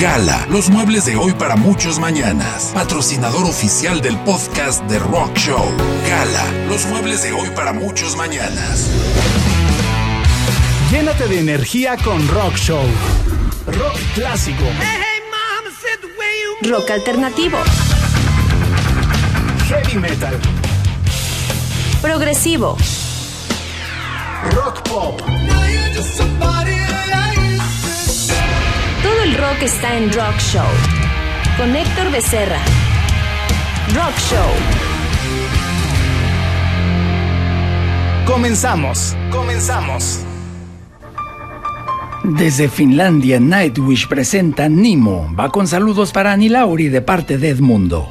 Gala, los muebles de hoy para muchos mañanas. Patrocinador oficial del podcast de Rock Show. Gala, los muebles de hoy para muchos mañanas. Llénate de energía con Rock Show. Rock clásico. Rock alternativo. Heavy metal. Progresivo. Rock pop. El rock está en Rock Show. Con Héctor Becerra. Rock Show. Comenzamos. Comenzamos. Desde Finlandia, Nightwish presenta Nimo. Va con saludos para Ani Lauri de parte de Edmundo.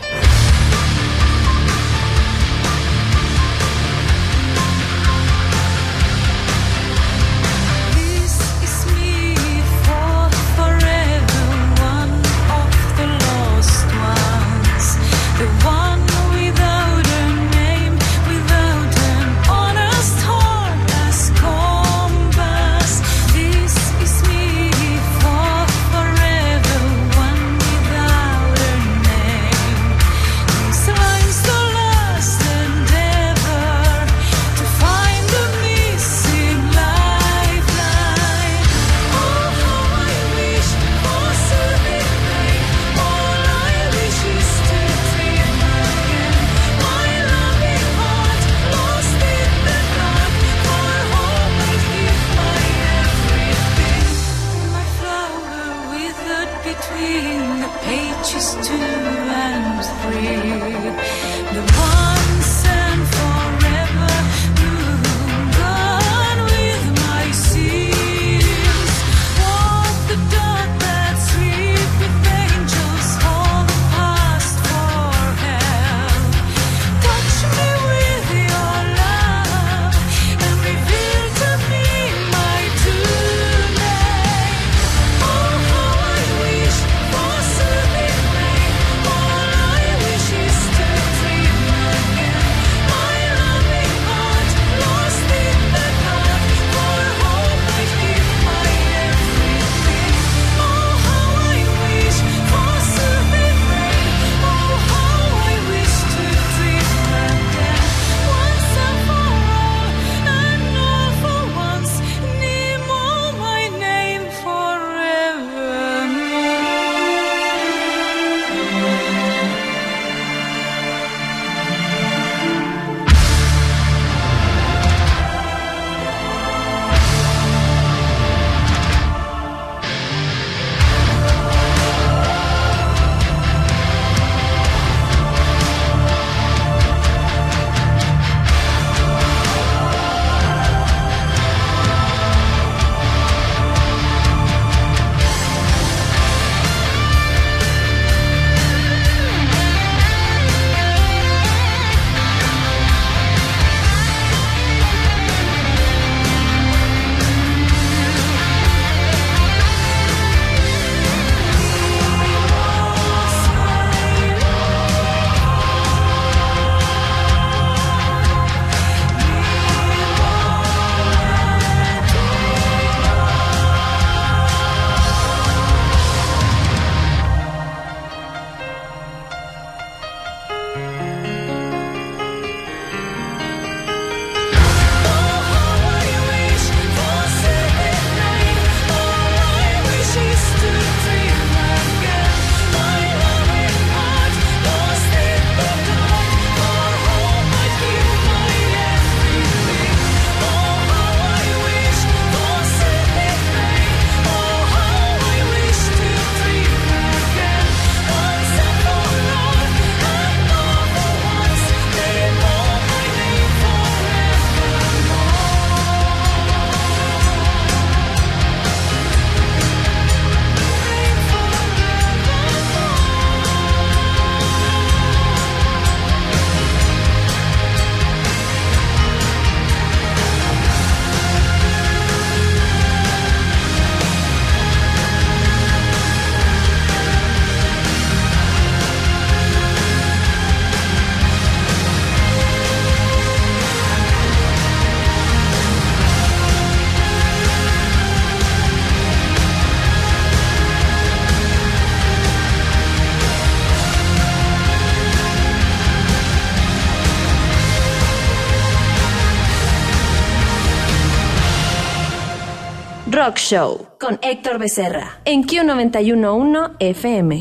Rock Show con Héctor Becerra en Q911 FM.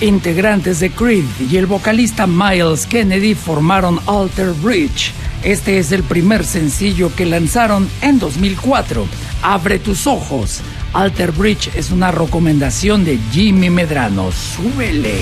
Integrantes de Creed y el vocalista Miles Kennedy formaron Alter Bridge. Este es el primer sencillo que lanzaron en 2004. Abre tus ojos. Alter Bridge es una recomendación de Jimmy Medrano. Súbele.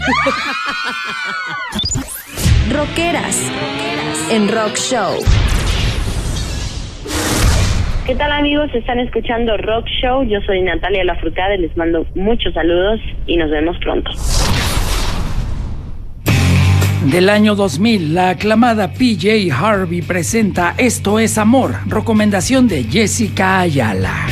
Rockeras en Rock Show. ¿Qué tal amigos? Están escuchando Rock Show. Yo soy Natalia Lafrucada y les mando muchos saludos y nos vemos pronto. Del año 2000, la aclamada PJ Harvey presenta Esto es Amor, recomendación de Jessica Ayala.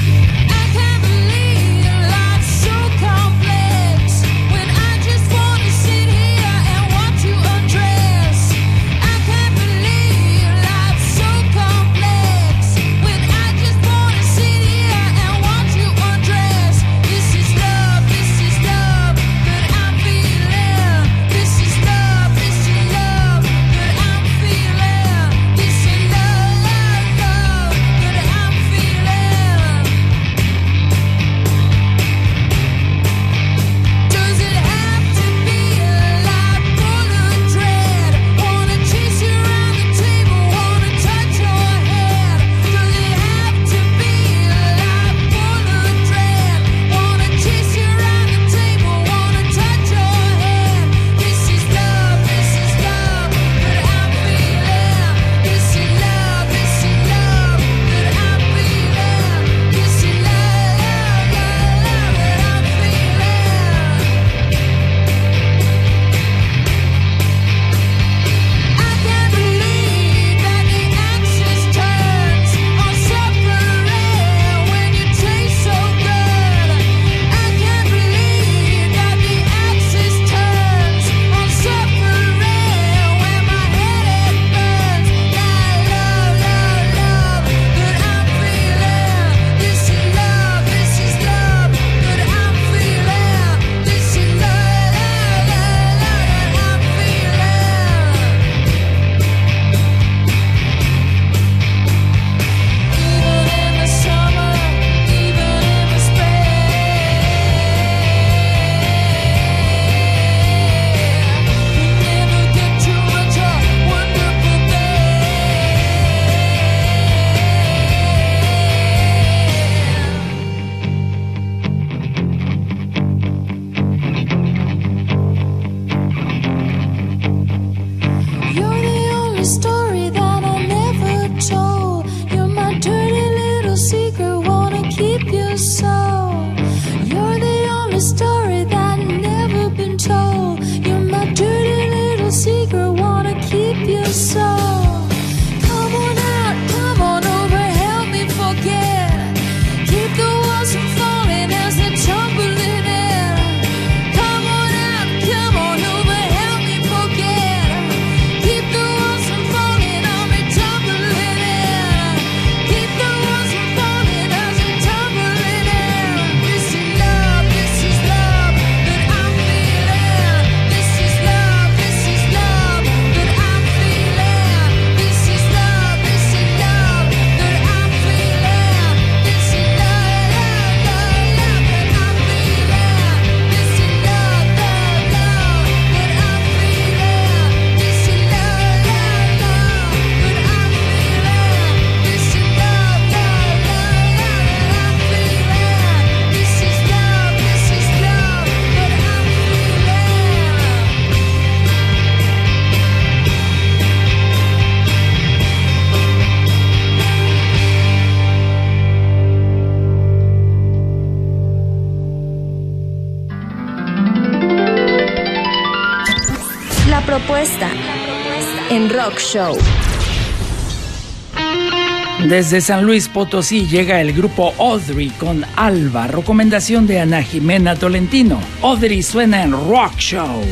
Desde San Luis Potosí llega el grupo Audrey con Alba, recomendación de Ana Jimena Tolentino. Audrey suena en Rock Show.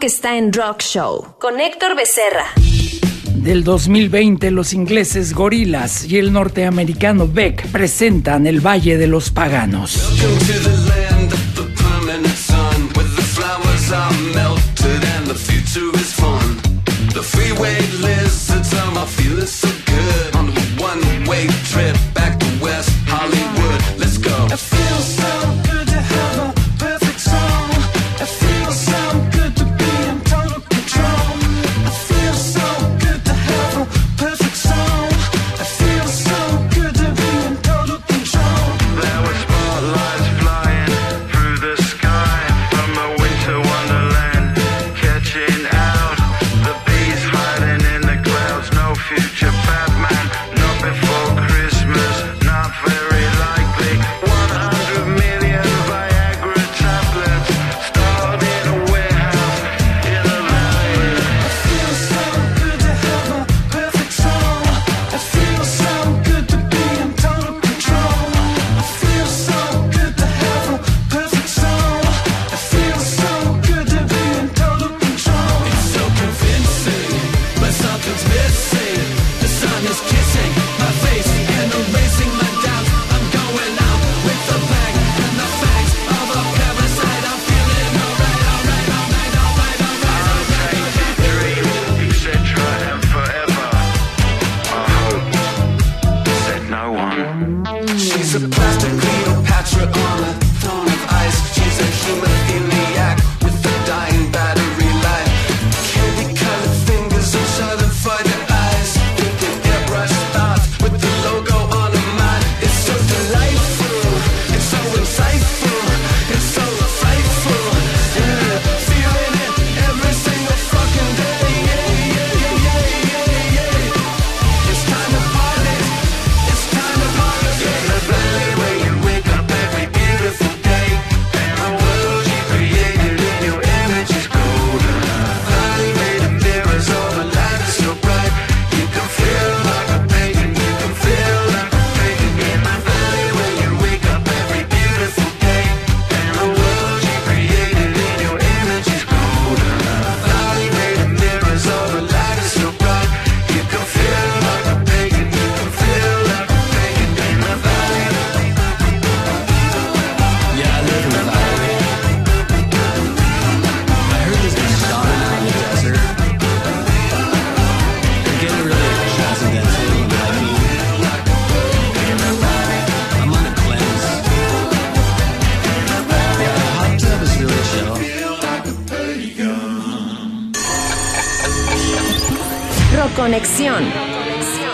Rock está en Rock Show con Héctor Becerra. Del 2020, los ingleses Gorillaz y el norteamericano Beck presentan El Valle de los Paganos.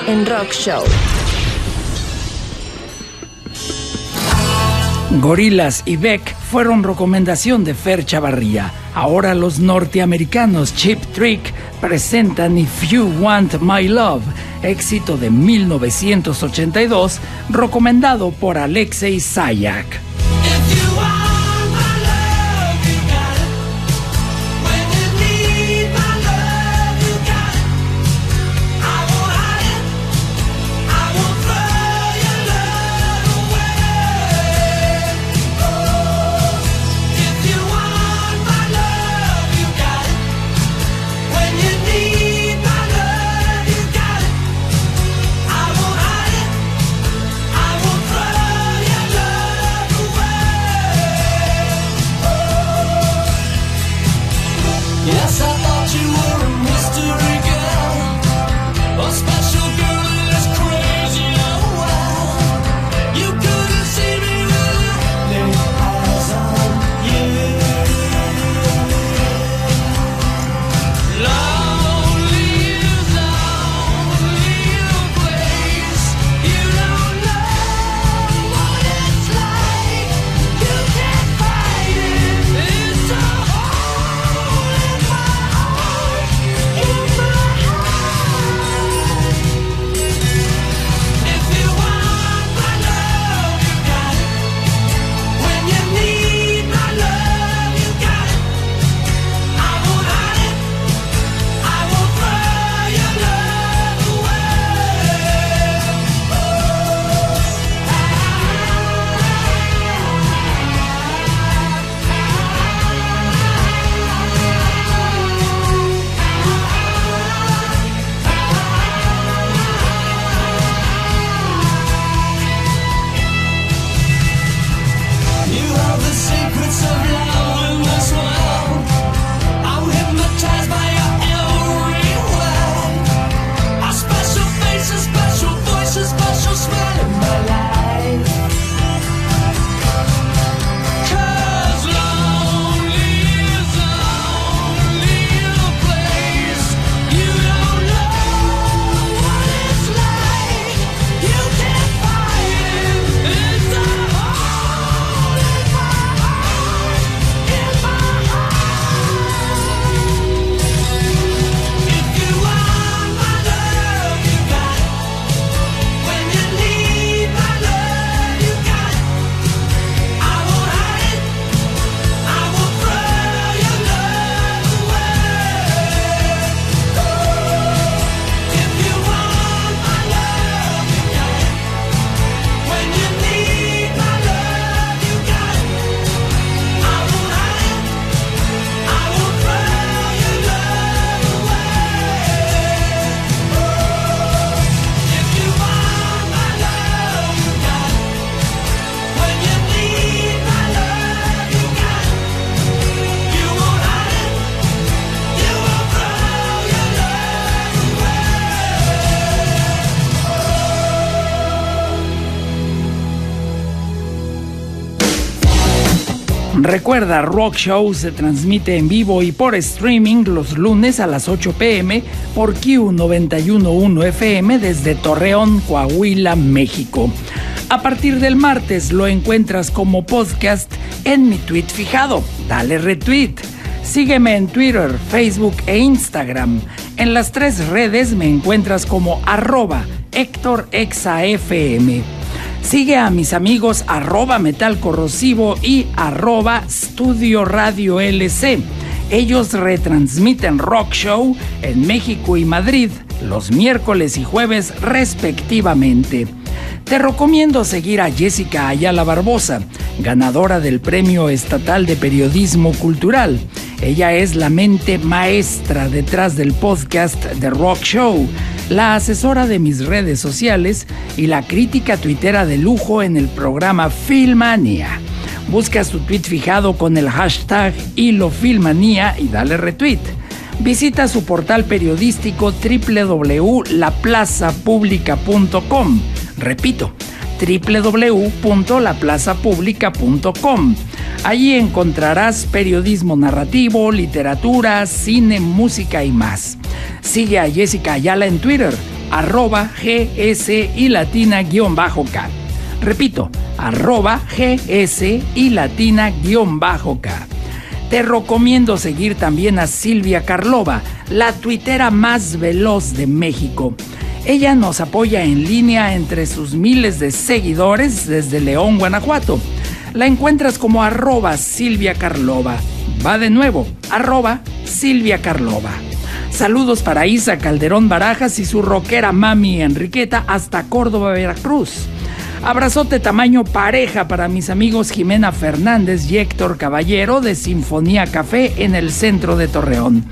En Rock Show. Gorilas y Beck fueron recomendación de Fer Chavarría. Ahora los norteamericanos Chip Trick presentan If You Want My Love, éxito de 1982, recomendado por Alexei Sayak. Recuerda, Rock Show se transmite en vivo y por streaming los lunes a las 8 pm por Q911 FM desde Torreón, Coahuila, México. A partir del martes lo encuentras como podcast en mi tweet fijado. Dale retweet. Sígueme en Twitter, Facebook e Instagram. En las tres redes me encuentras como arroba Héctor ExaFM. Sigue a mis amigos arroba Metal Corrosivo y arroba Studio Radio LC. Ellos retransmiten Rock Show en México y Madrid los miércoles y jueves respectivamente. Te recomiendo seguir a Jessica Ayala Barbosa, ganadora del Premio Estatal de Periodismo Cultural. Ella es la mente maestra detrás del podcast The Rock Show, la asesora de mis redes sociales y la crítica tuitera de lujo en el programa Filmania. Busca su tweet fijado con el hashtag HiloFilmanía y dale retweet. Visita su portal periodístico www.laplazapublica.com Repito, www.laplazapublica.com. Allí encontrarás periodismo narrativo, literatura, cine, música y más. Sigue a Jessica Ayala en Twitter, arroba GS y latina guion bajo K. Repito, arroba GS y latina guion bajo K. Te recomiendo seguir también a Silvia Carlova, la tuitera más veloz de México. Ella nos apoya en línea entre sus miles de seguidores desde León, Guanajuato. La encuentras como arroba Silvia Carlova. Va de nuevo, arroba Silvia Carlova. Saludos para Isa Calderón Barajas y su rockera mami Enriqueta hasta Córdoba, Veracruz. Abrazote tamaño pareja para mis amigos Jimena Fernández y Héctor Caballero de Sinfonía Café en el centro de Torreón.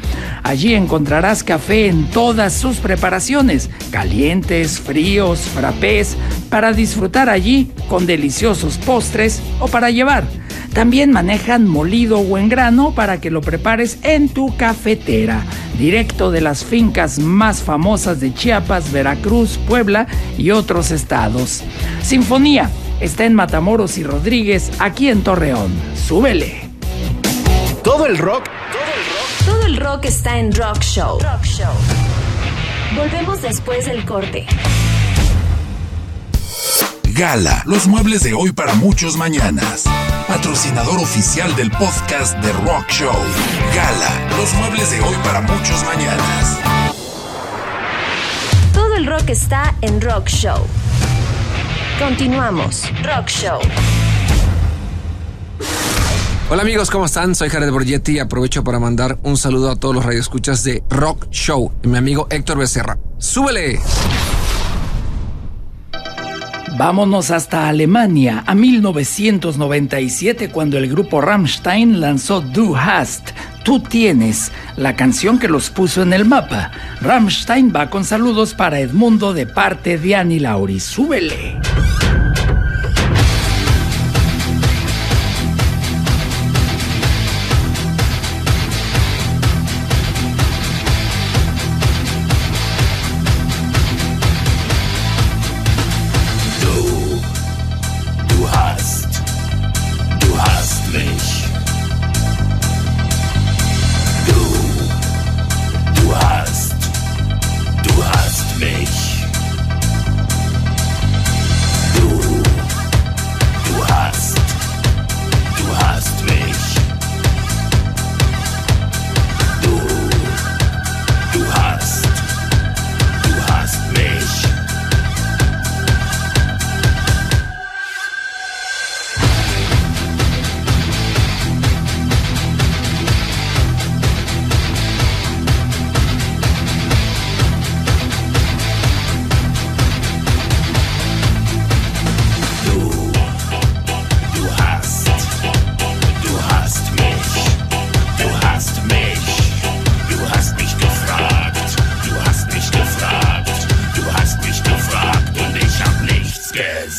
Allí encontrarás café en todas sus preparaciones, calientes, fríos, frappés, para disfrutar allí con deliciosos postres o para llevar. También manejan molido o en grano para que lo prepares en tu cafetera, directo de las fincas más famosas de Chiapas, Veracruz, Puebla y otros estados. Sinfonía está en Matamoros y Rodríguez, aquí en Torreón. Súbele. Todo el rock. Todo el rock está en Rock Show. Rock Show. Volvemos después del corte. Gala, los muebles de hoy para muchos mañanas. Patrocinador oficial del podcast de Rock Show. Gala, los muebles de hoy para muchos mañanas. Todo el rock está en Rock Show. Continuamos. Rock Show. Hola amigos, ¿cómo están? Soy Jared Borgetti y aprovecho para mandar un saludo a todos los radioescuchas de Rock Show y mi amigo Héctor Becerra. ¡Súbele! Vámonos hasta Alemania, a 1997, cuando el grupo Rammstein lanzó Du Hast, Tú tienes, la canción que los puso en el mapa. Rammstein va con saludos para Edmundo de parte de Annie Lauri. ¡Súbele!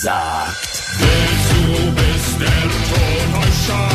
sagt. Willst du, bis der Tod?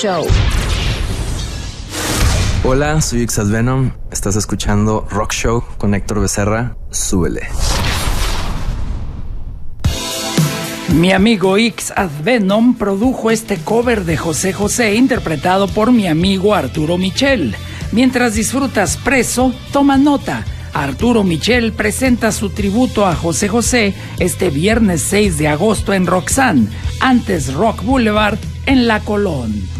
Show. Hola, soy Ixad Venom. Estás escuchando Rock Show con Héctor Becerra. Súbele. Mi amigo X Advenom produjo este cover de José José interpretado por mi amigo Arturo Michel. Mientras disfrutas preso, toma nota. Arturo Michel presenta su tributo a José José este viernes 6 de agosto en Roxanne, antes Rock Boulevard en La Colón.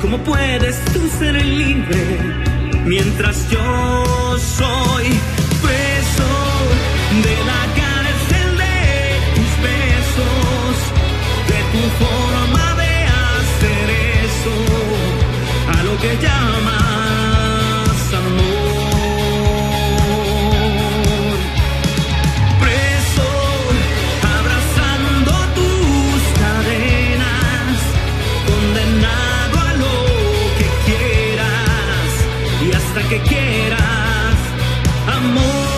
¿cómo puedes tú ser libre mientras yo soy preso de la cárcel de tus besos, de tu forma de hacer eso, a lo que llamas que quieras, amor.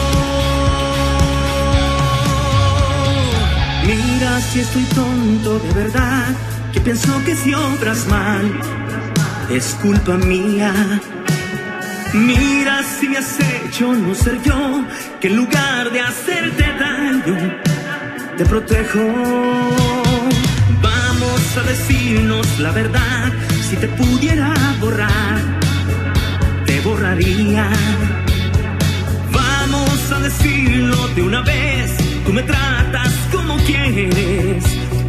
Mira si estoy tonto de verdad, que pienso que si obras mal, es culpa mía. Mira si me has hecho no ser yo, que en lugar de hacerte daño, te protejo. Vamos a decirnos la verdad, si te pudiera borrar, borraría. Vamos a decirlo de una vez, tú me tratas como quieres,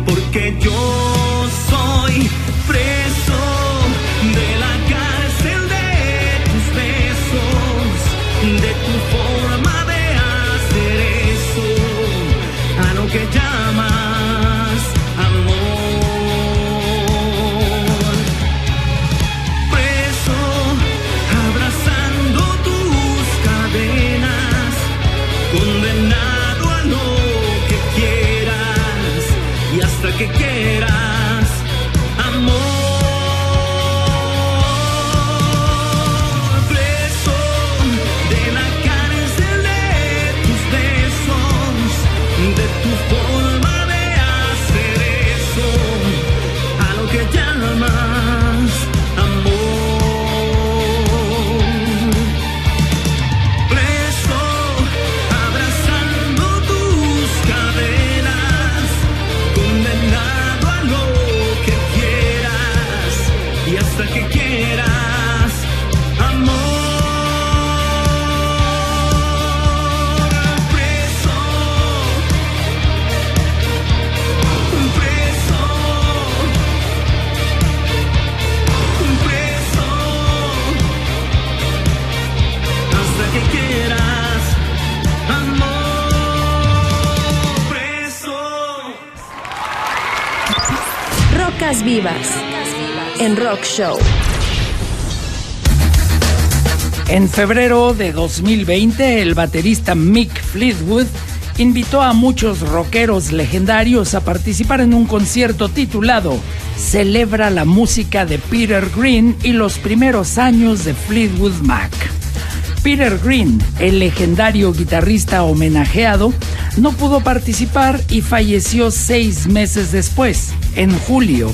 porque yo soy preso En Rock Show. En febrero de 2020, el baterista Mick Fleetwood invitó a muchos rockeros legendarios a participar en un concierto titulado Celebra la música de Peter Green y los primeros años de Fleetwood Mac. Peter Green, el legendario guitarrista homenajeado, no pudo participar y falleció seis meses después, en julio.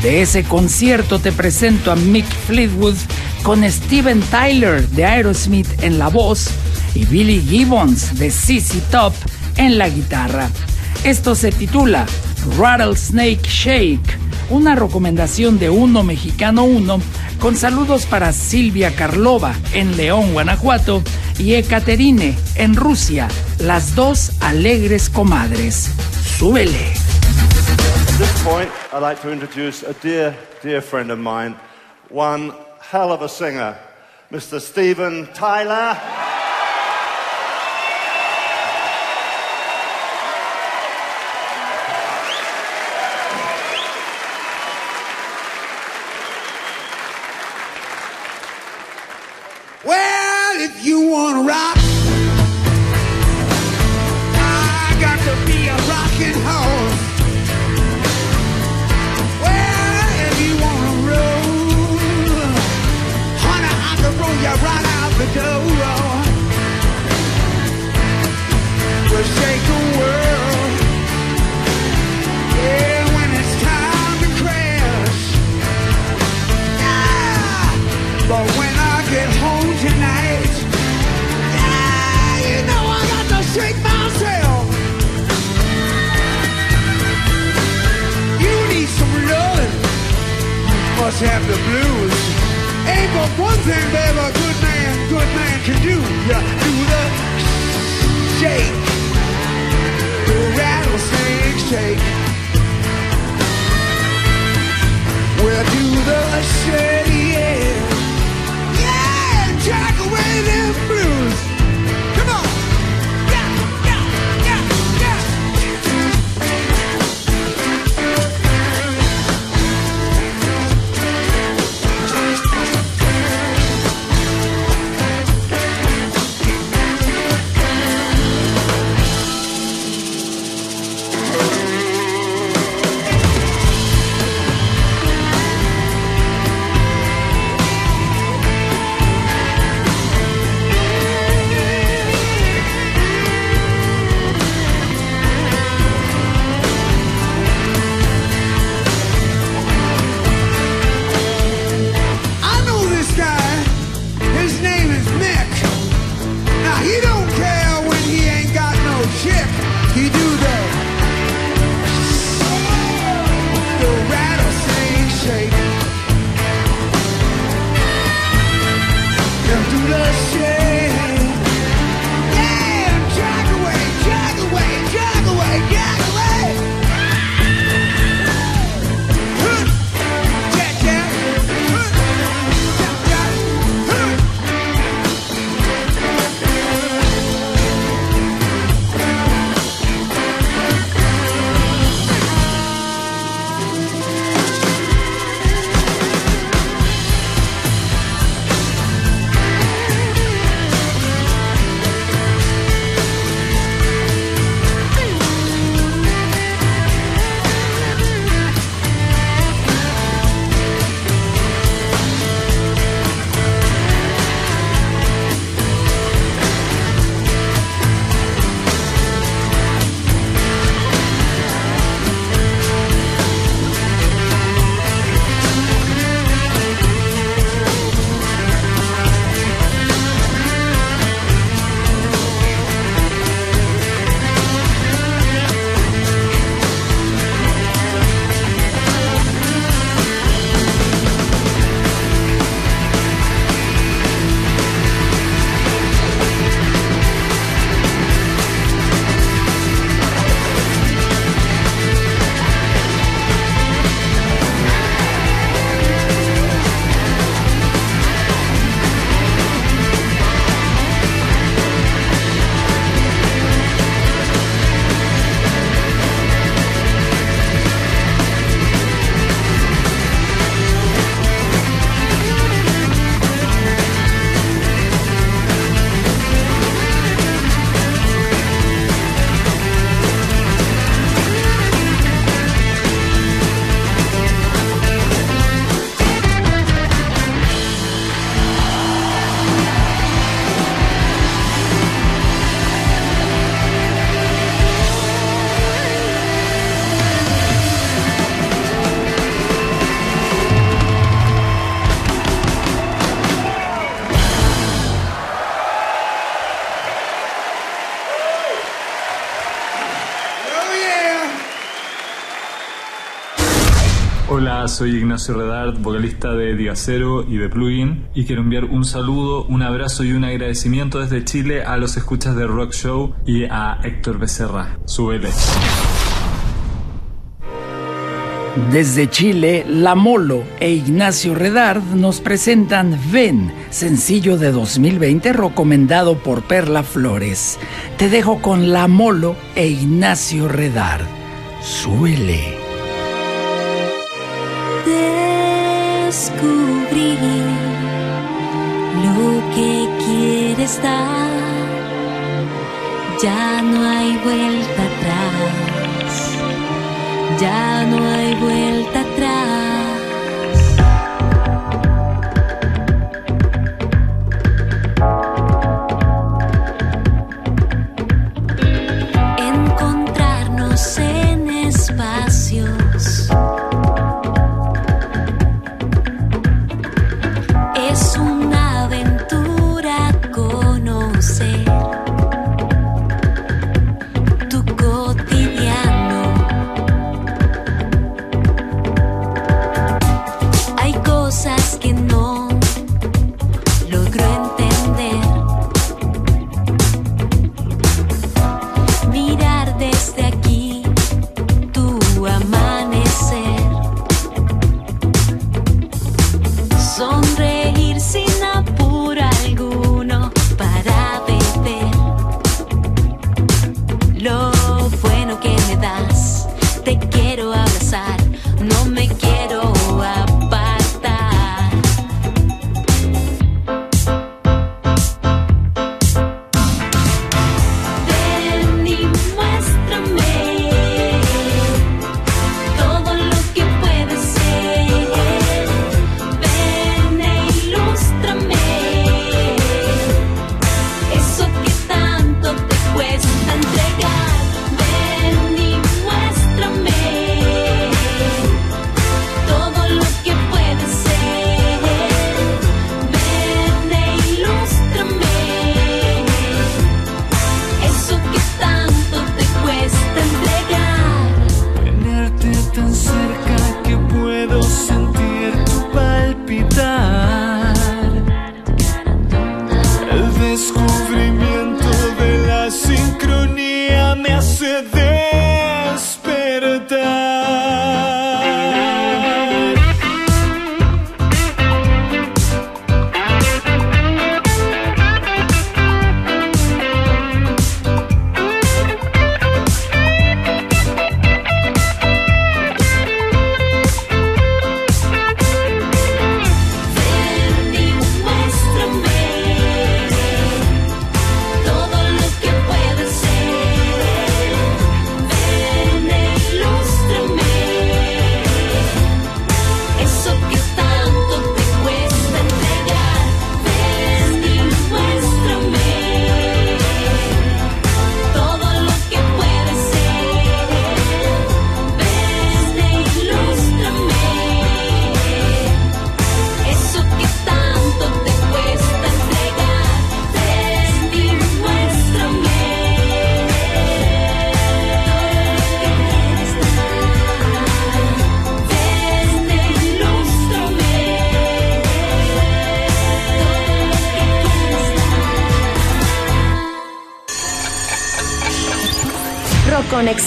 De ese concierto te presento a Mick Fleetwood con Steven Tyler de Aerosmith en la voz y Billy Gibbons de CC Top en la guitarra. Esto se titula Rattlesnake Shake, una recomendación de Uno Mexicano 1 con saludos para Silvia Karlova en León, Guanajuato y Ekaterine en Rusia, las dos alegres comadres. Súbele. At this point, I'd like to introduce a dear, dear friend of mine, one hell of a singer, Mr. Steven Tyler. Must have the blues. Ain't but one thing, baby, a good man, good man can do. You do the shake, the rattlesnake shake. We'll do the shake, yeah. Yeah, jack away them blues. Soy Ignacio Redart, vocalista de Digacero y de Plugin, y quiero enviar un saludo, un abrazo y un agradecimiento desde Chile a los escuchas de Rock Show y a Héctor Becerra. Súbele. Desde Chile, La Molo e Ignacio Redard nos presentan Ven, sencillo de 2020 recomendado por Perla Flores. Te dejo con La Molo e Ignacio Redard. Suele. Descubrí lo que quieres dar. Ya no hay vuelta atrás. Ya no hay vuelta atrás.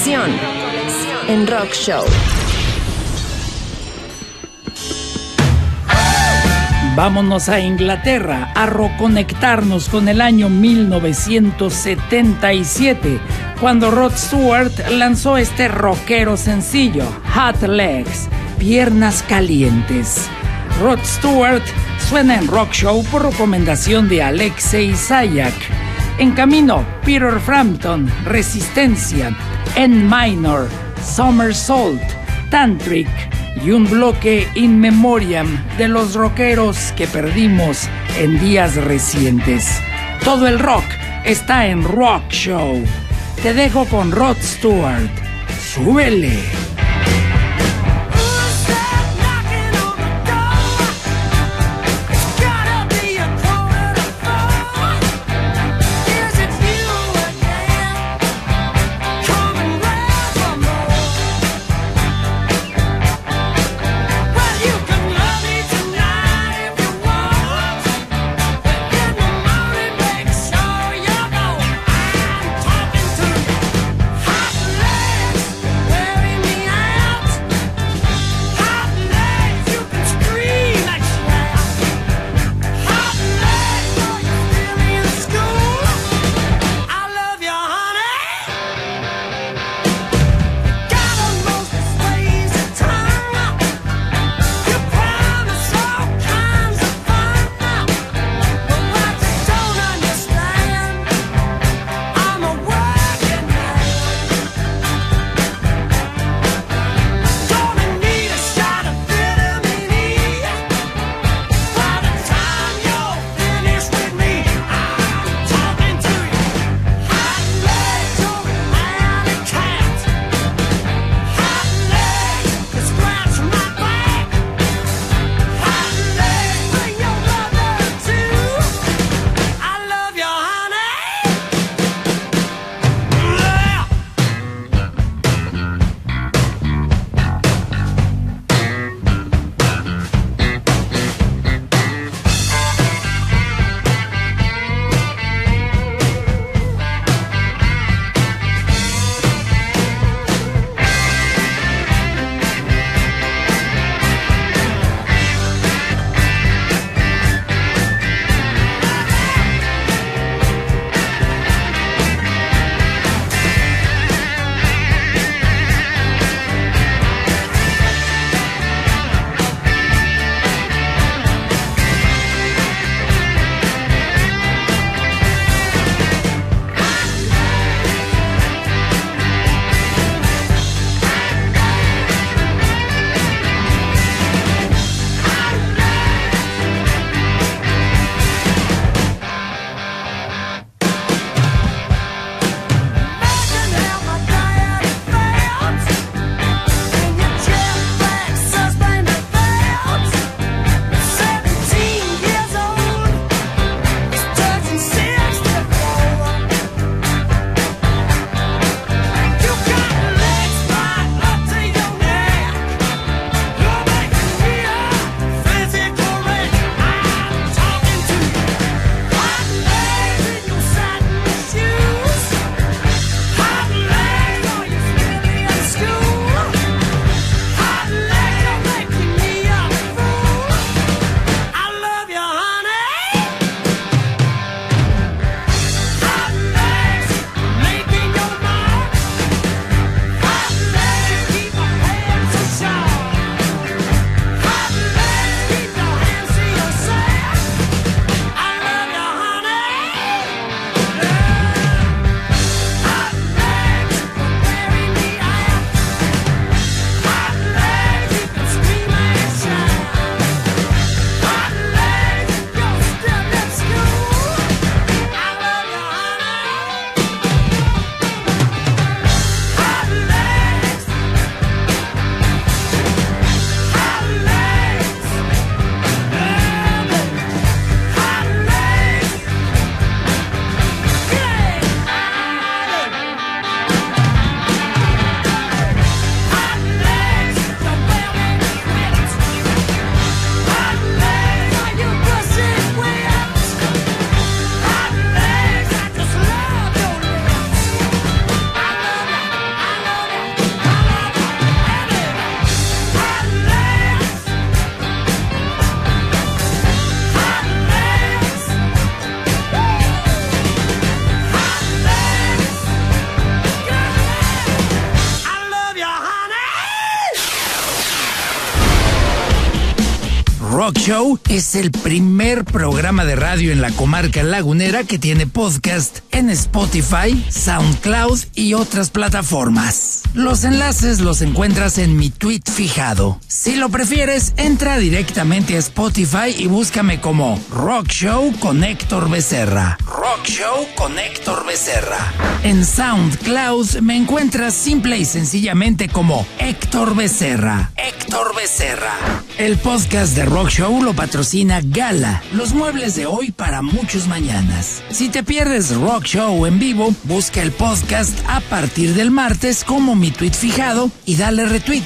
En Rock Show. Vámonos a Inglaterra a reconectarnos con el año 1977, cuando Rod Stewart lanzó este rockero sencillo, Hot Legs, Piernas Calientes. Rod Stewart suena en Rock Show por recomendación de Alexei Sayak. En camino, Peter Frampton, Resistencia, N Minor, Somersault, Tantric y un bloque in memoriam de los rockeros que perdimos en días recientes. Todo el rock está en Rock Show. Te dejo con Rod Stewart. Súbele. Rock Show es el primer programa de radio en la comarca lagunera que tiene podcast en Spotify, SoundCloud y otras plataformas. Los enlaces los encuentras en mi tweet fijado. Si lo prefieres, entra directamente a Spotify y búscame como Rock Show con Héctor Becerra. Rock Show con Héctor Becerra. En SoundCloud me encuentras simple y sencillamente como Héctor Becerra. Héctor Becerra. El podcast de Rock Show lo patrocina Gala, los muebles de hoy para muchos mañanas. Si te pierdes Rock Show en vivo, busca el podcast a partir del martes como mi tweet fijado y dale retweet.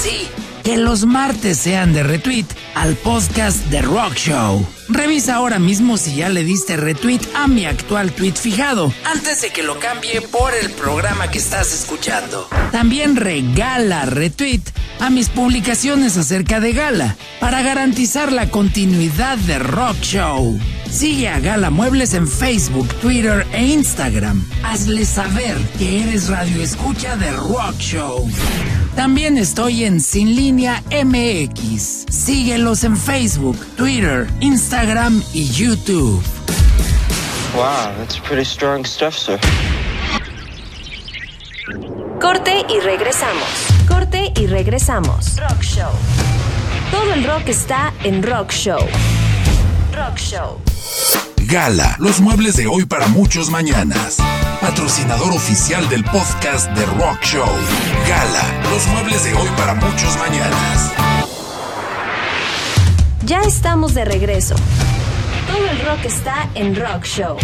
Sí, que los martes sean de retweet al podcast de Rock Show. Revisa ahora mismo si ya le diste retweet a mi actual tweet fijado, antes de que lo cambie por el programa que estás escuchando. También regala retweet a mis publicaciones acerca de Gala, para garantizar la continuidad de Rock Show. Sigue a Gala Muebles en Facebook, Twitter e Instagram. Hazle saber que eres radio escucha de Rock Show. También estoy en Sin Línea MX. Síguelos en Facebook, Twitter, Instagram y YouTube. Wow, that's pretty strong stuff, sir. Corte y regresamos. Corte y regresamos. Rock Show. Todo el rock está en Rock Show. Rock Show. Gala, los muebles de hoy para muchos mañanas. Patrocinador oficial del podcast de Rock Show. Gala, los muebles de hoy para muchos mañanas. Ya estamos de regreso. Todo el rock está en Rock Show.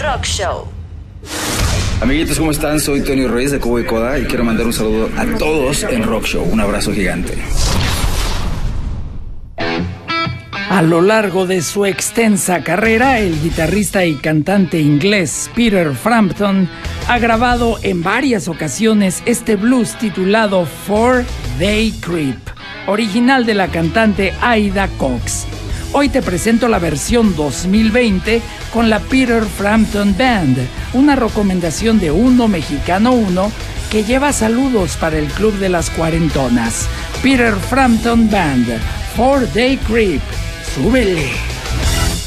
Rock Show. Amiguitos, ¿cómo están? Soy Tony Reyes de Cubo y Coda y quiero mandar un saludo a todos en Rock Show. Un abrazo gigante. A lo largo de su extensa carrera, el guitarrista y cantante inglés Peter Frampton ha grabado en varias ocasiones este blues titulado For They Creep, original de la cantante Aida Cox. Hoy te presento la versión 2020 con la Peter Frampton Band, una recomendación de Uno Mexicano 1 que lleva saludos para el Club de las Cuarentonas. Peter Frampton Band, For Day Creep. Súbele.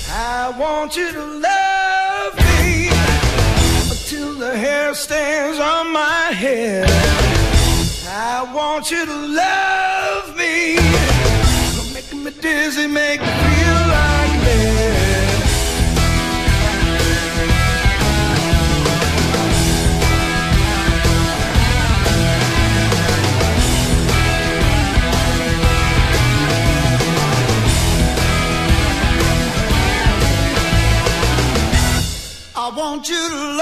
I want you to love me until the hair stands on my head. I want you to love me, make me dizzy, make me feel like that. Want you to love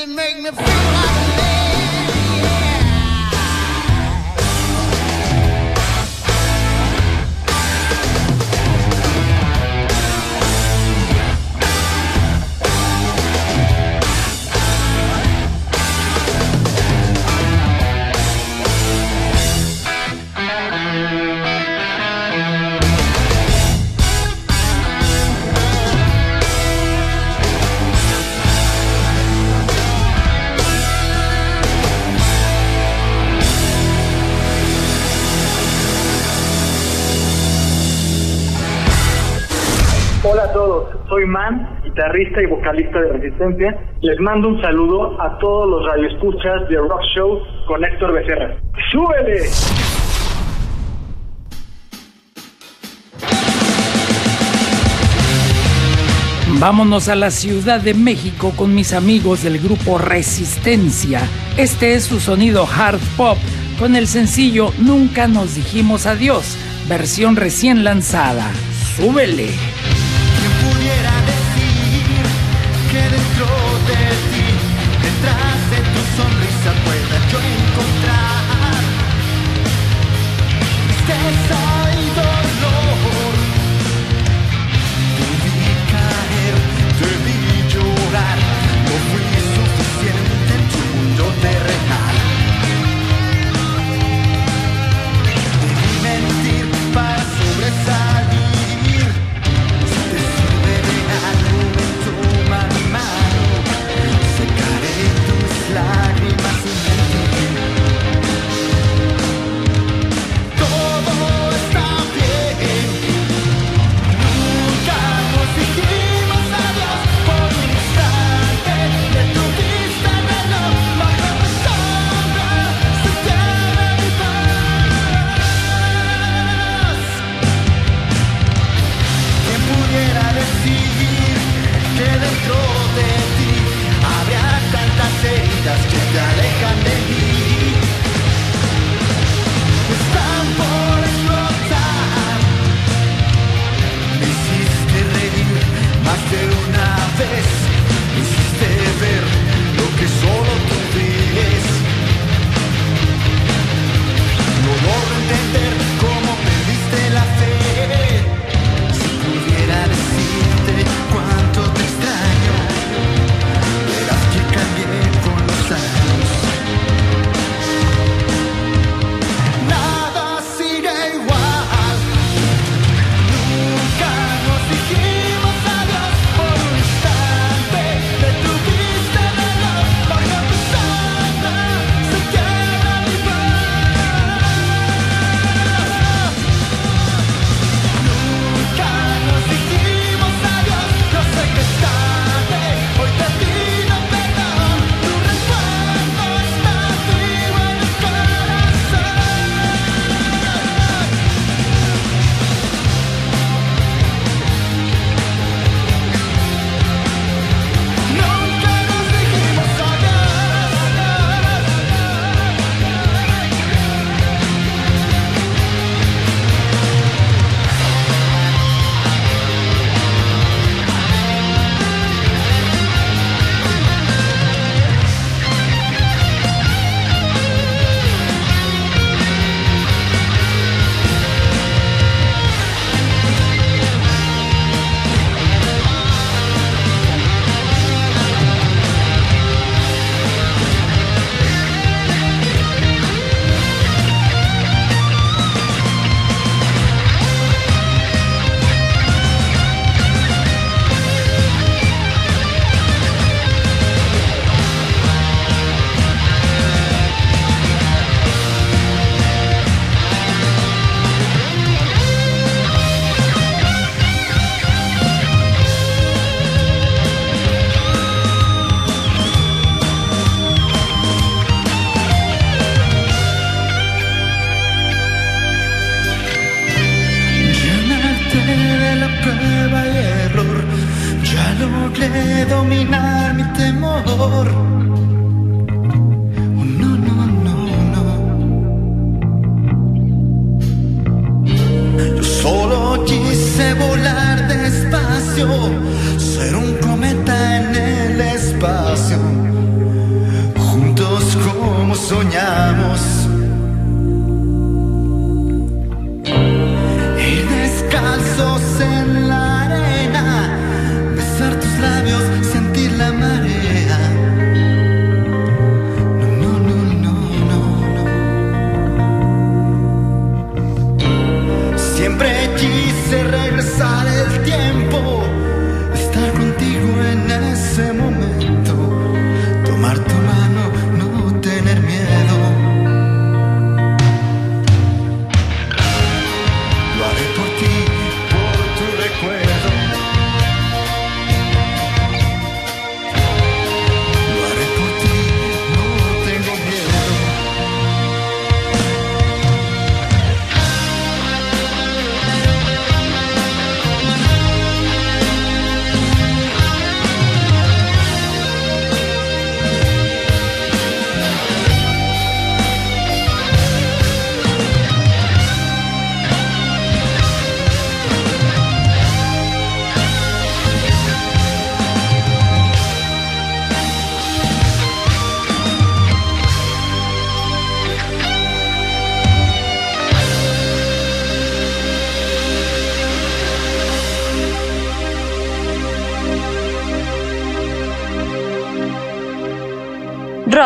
dizzy, make me feel Hola a todos, soy Man, guitarrista y vocalista de Resistencia. Les mando un saludo a todos los radioescuchas de Rock Show con Héctor Becerra. ¡Súbele! Vámonos a la Ciudad de México con mis amigos del grupo Resistencia. Este es su sonido hard pop con el sencillo Nunca nos dijimos adiós, versión recién lanzada. ¡Súbele! can't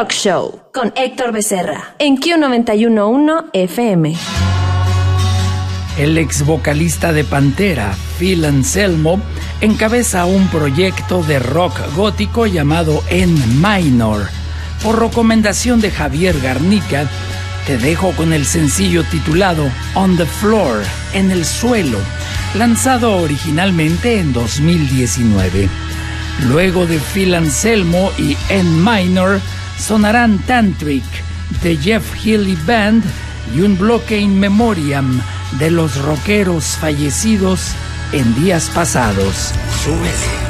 Rock Show con Héctor Becerra en Q911 FM. El ex vocalista de Pantera, Phil Anselmo, encabeza un proyecto de rock gótico llamado En Minor. Por recomendación de Javier Garnica, te dejo con el sencillo titulado On the Floor, en el suelo, lanzado originalmente en 2019. Luego de Phil Anselmo y En Minor, sonarán Tantric de Jeff Healy Band y un bloque in memoriam de los rockeros fallecidos en días pasados. I'm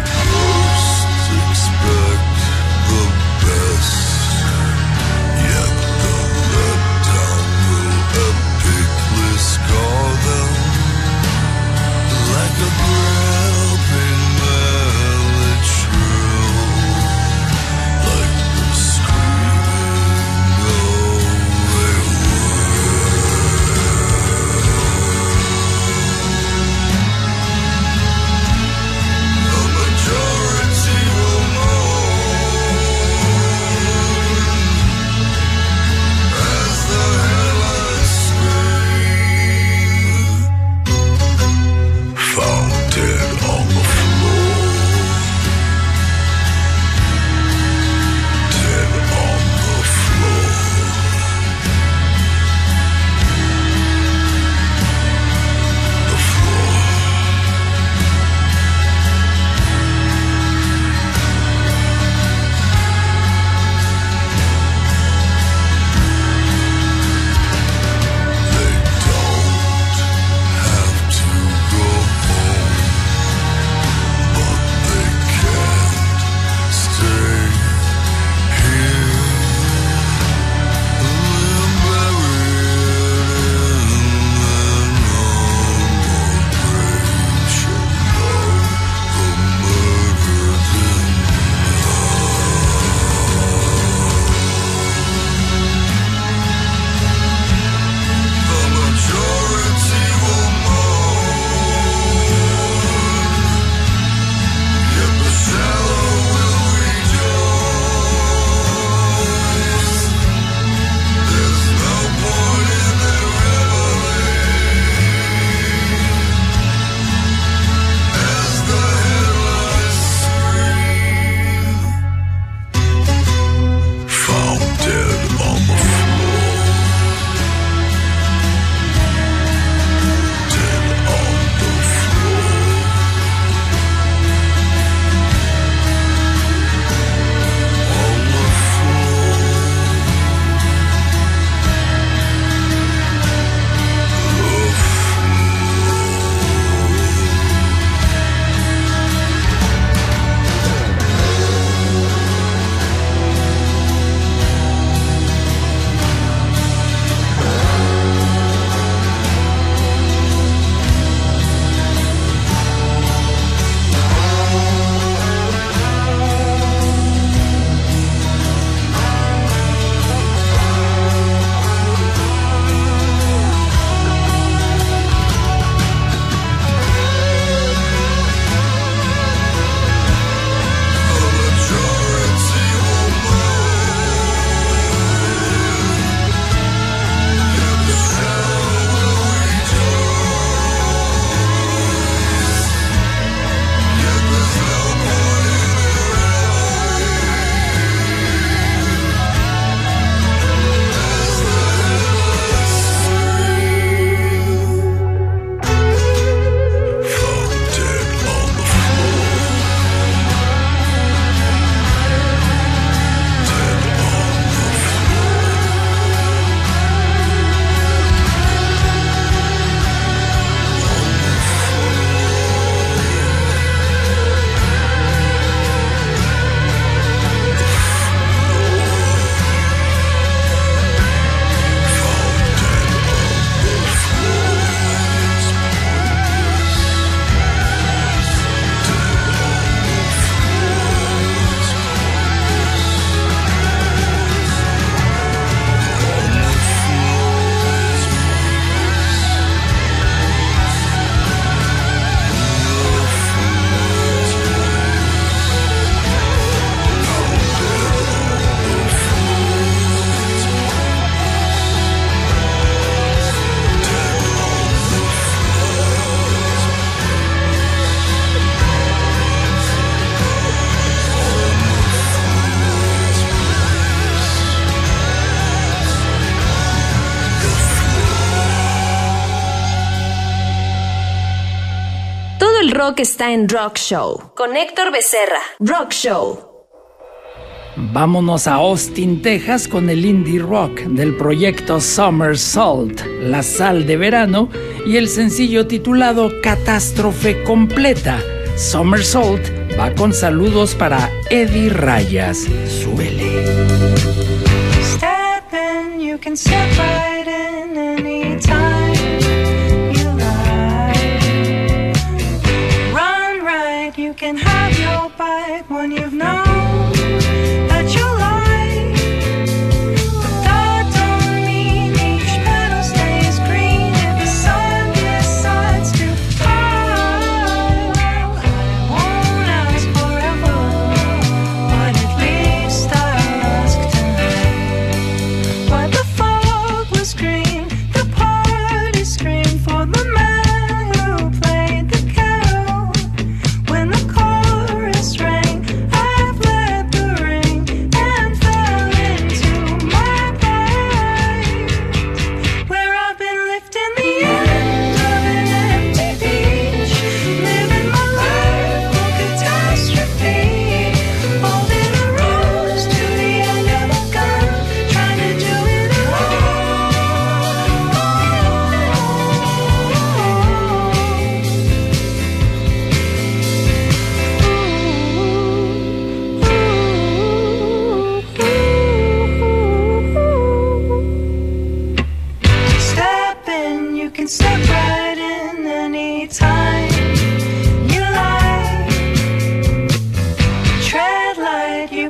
rock está en Rock Show. Con Héctor Becerra. Rock Show. Vámonos a Austin, Texas con el indie rock del proyecto Summer Salt, la sal de verano, y el sencillo titulado Catástrofe Completa. Summer Salt va con saludos para Eddie Rayas. Súbele.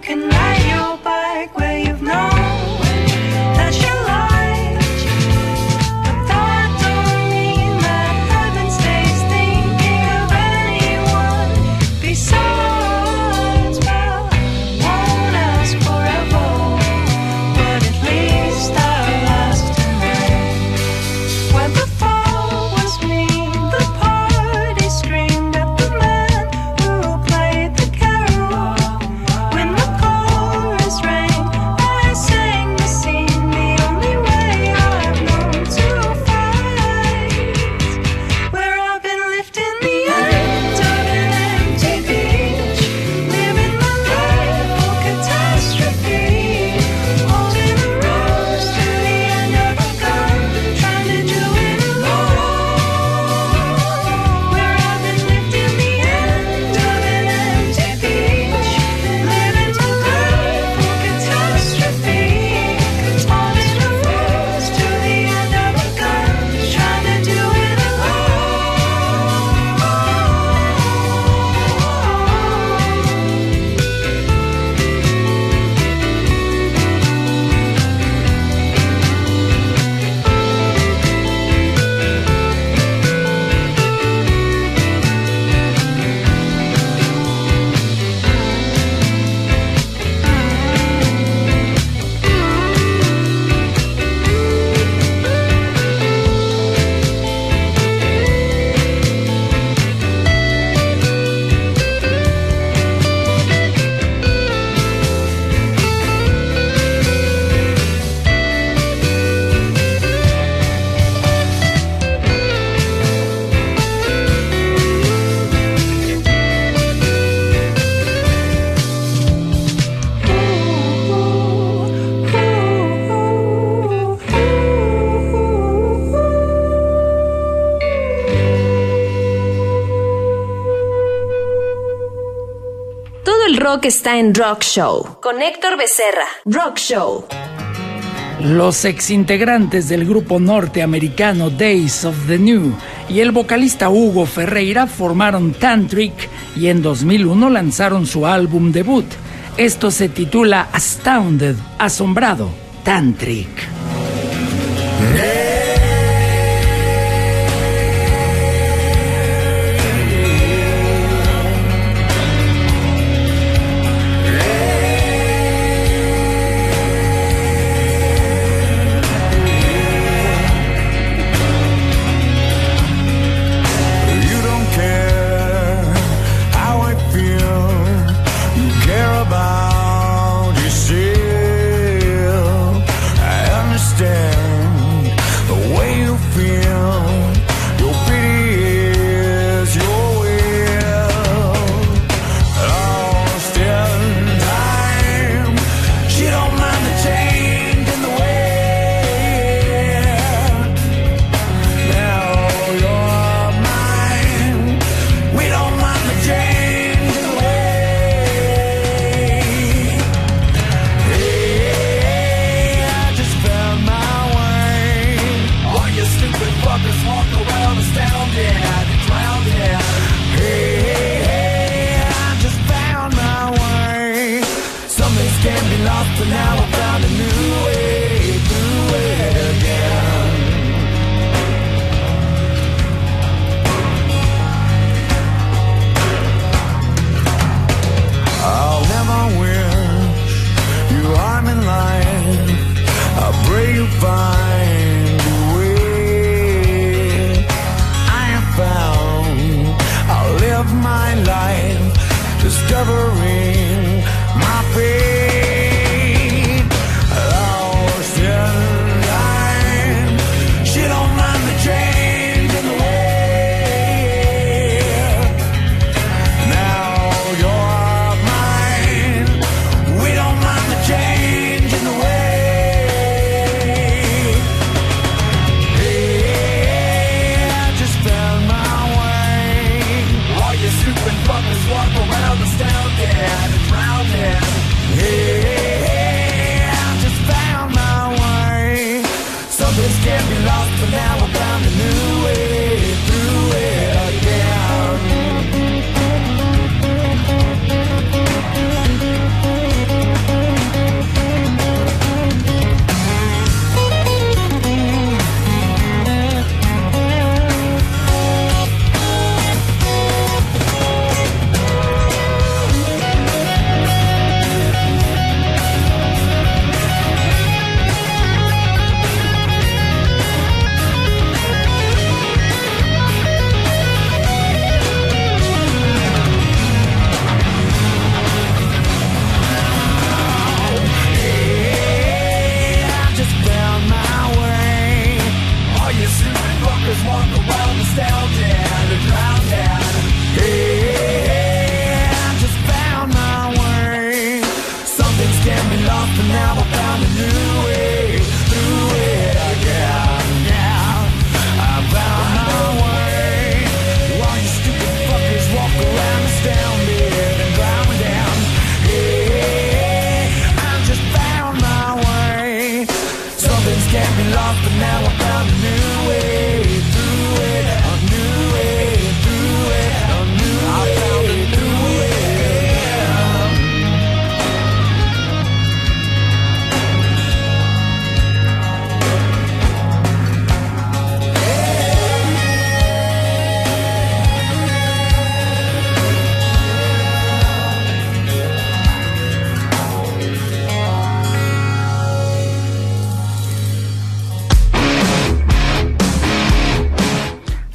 can I? está en Rock Show. Con Héctor Becerra. Rock Show. Los exintegrantes del grupo norteamericano Days of the New y el vocalista Hugo Ferreira formaron Tantric y en 2001 lanzaron su álbum debut. Esto se titula Astounded, Asombrado, Tantric.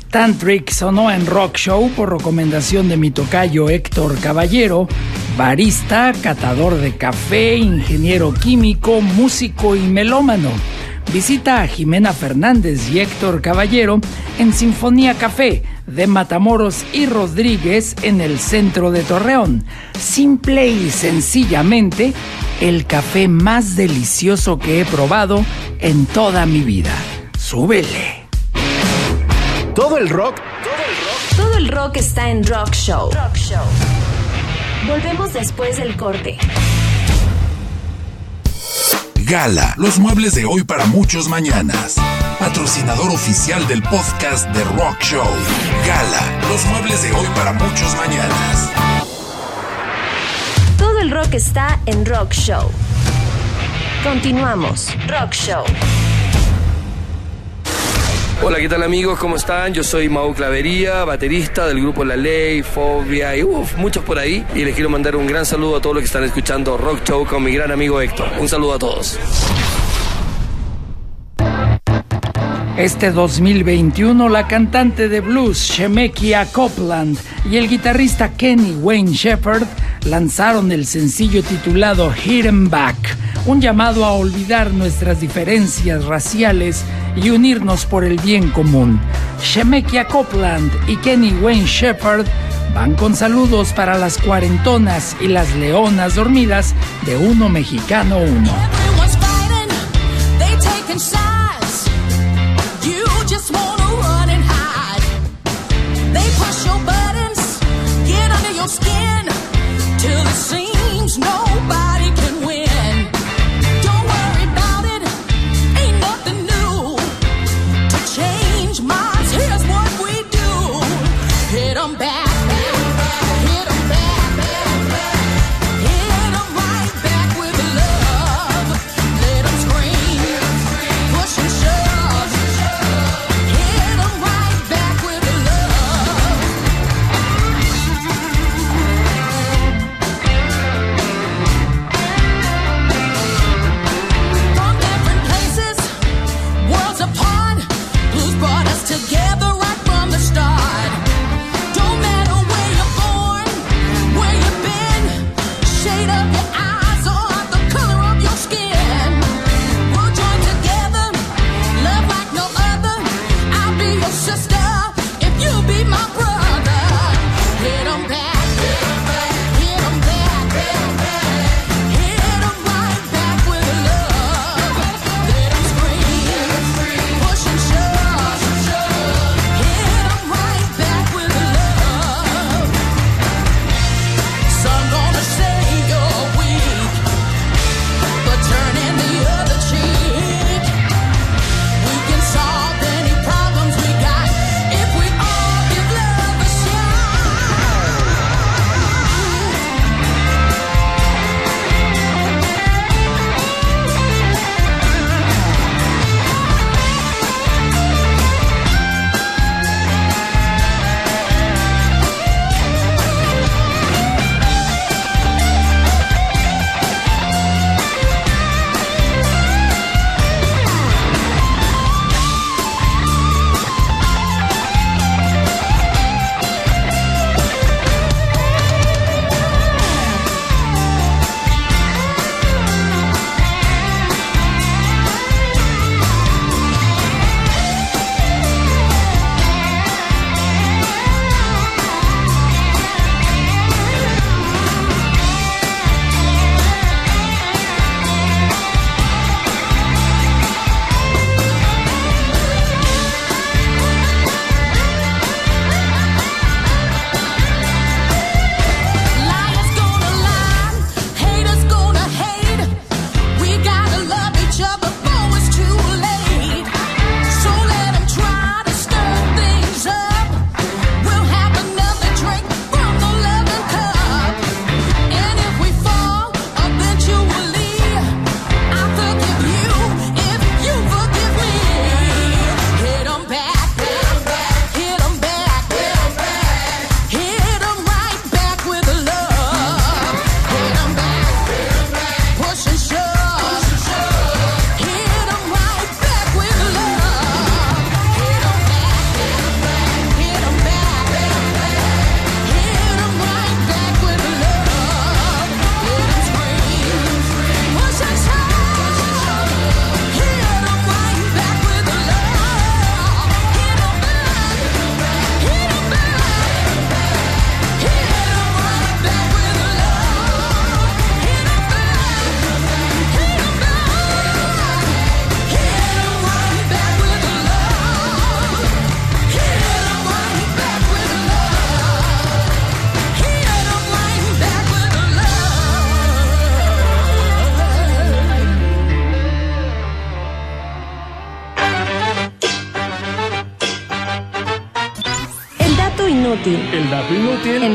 Tantric sonó en Rock Show por recomendación de mi tocayo Héctor Caballero, barista, catador de café, ingeniero químico, músico y melómano. Visita a Jimena Fernández y Héctor Caballero en Sinfonía Café de Matamoros y Rodríguez en el centro de Torreón. Simple y sencillamente, el café más delicioso que he probado en toda mi vida. Súbele. Todo el rock Todo el rock está en Rock Show. Rock Show. Volvemos después del corte. Gala, los muebles de hoy para muchos mañanas. Patrocinador oficial del podcast de Rock Show. Gala, los muebles de hoy para muchos mañanas. Todo el rock está en Rock Show. Continuamos. Rock Show. Hola, ¿qué tal amigos? ¿Cómo están? Yo soy Mau Clavería, baterista del grupo La Ley, Fobia y uf, muchos por ahí. Y les quiero mandar un gran saludo a todos los que están escuchando Rock Show con mi gran amigo Héctor. Un saludo a todos. Este 2021, la cantante de blues Shemekia Copeland y el guitarrista Kenny Wayne Shepherd lanzaron el sencillo titulado Hidden Back, un llamado a olvidar nuestras diferencias raciales y unirnos por el bien común. Shemekia Copeland y Kenny Wayne Shepherd van con saludos para las cuarentonas y las leonas dormidas de Uno Mexicano Uno.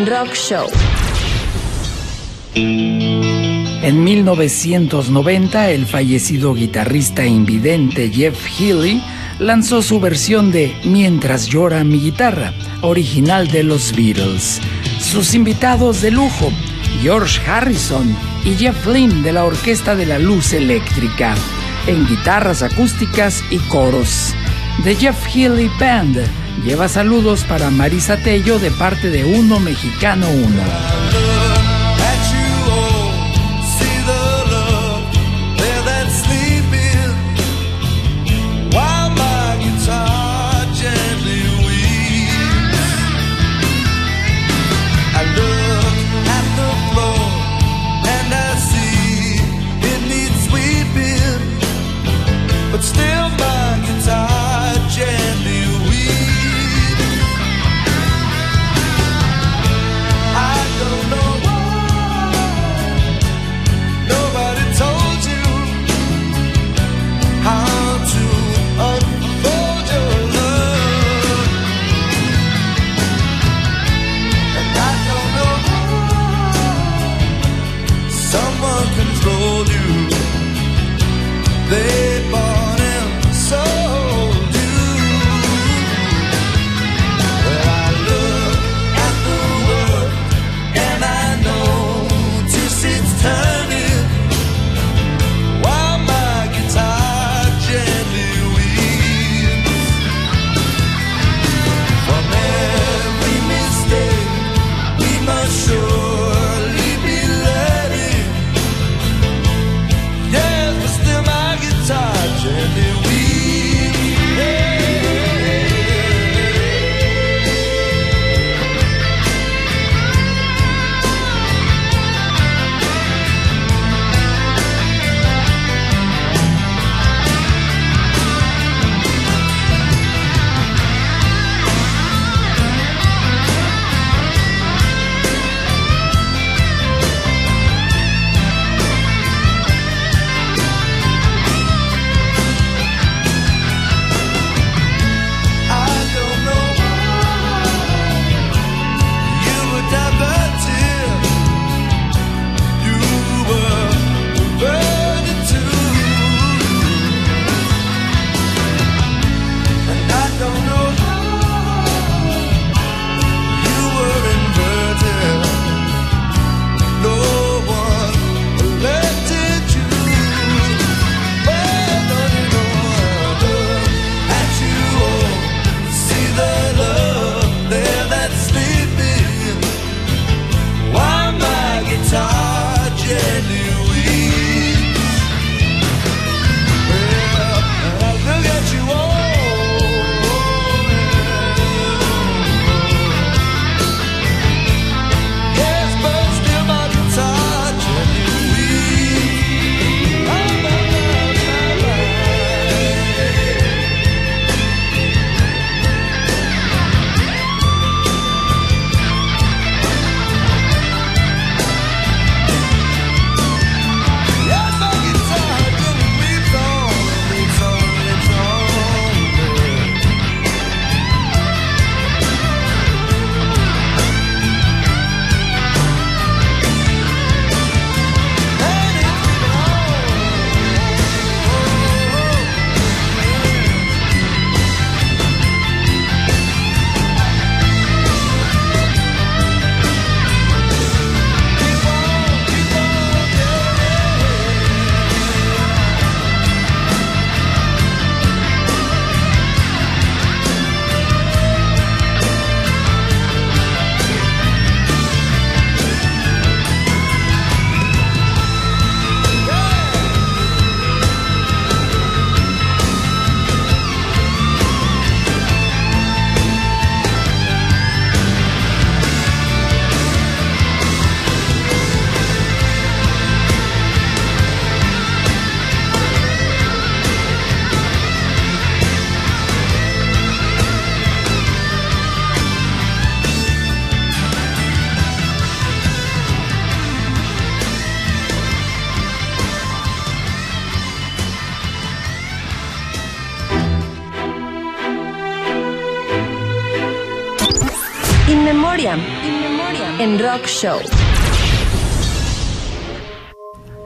Rock Show. En 1990, el fallecido guitarrista invidente Jeff Healy lanzó su versión de Mientras llora mi guitarra, original de los Beatles. Sus invitados de lujo, George Harrison y Jeff Lynne de la Orquesta de la Luz Eléctrica, en guitarras acústicas y coros. The Jeff Healy Band Lleva saludos para Marisa Tello de parte de Uno Mexicano Uno.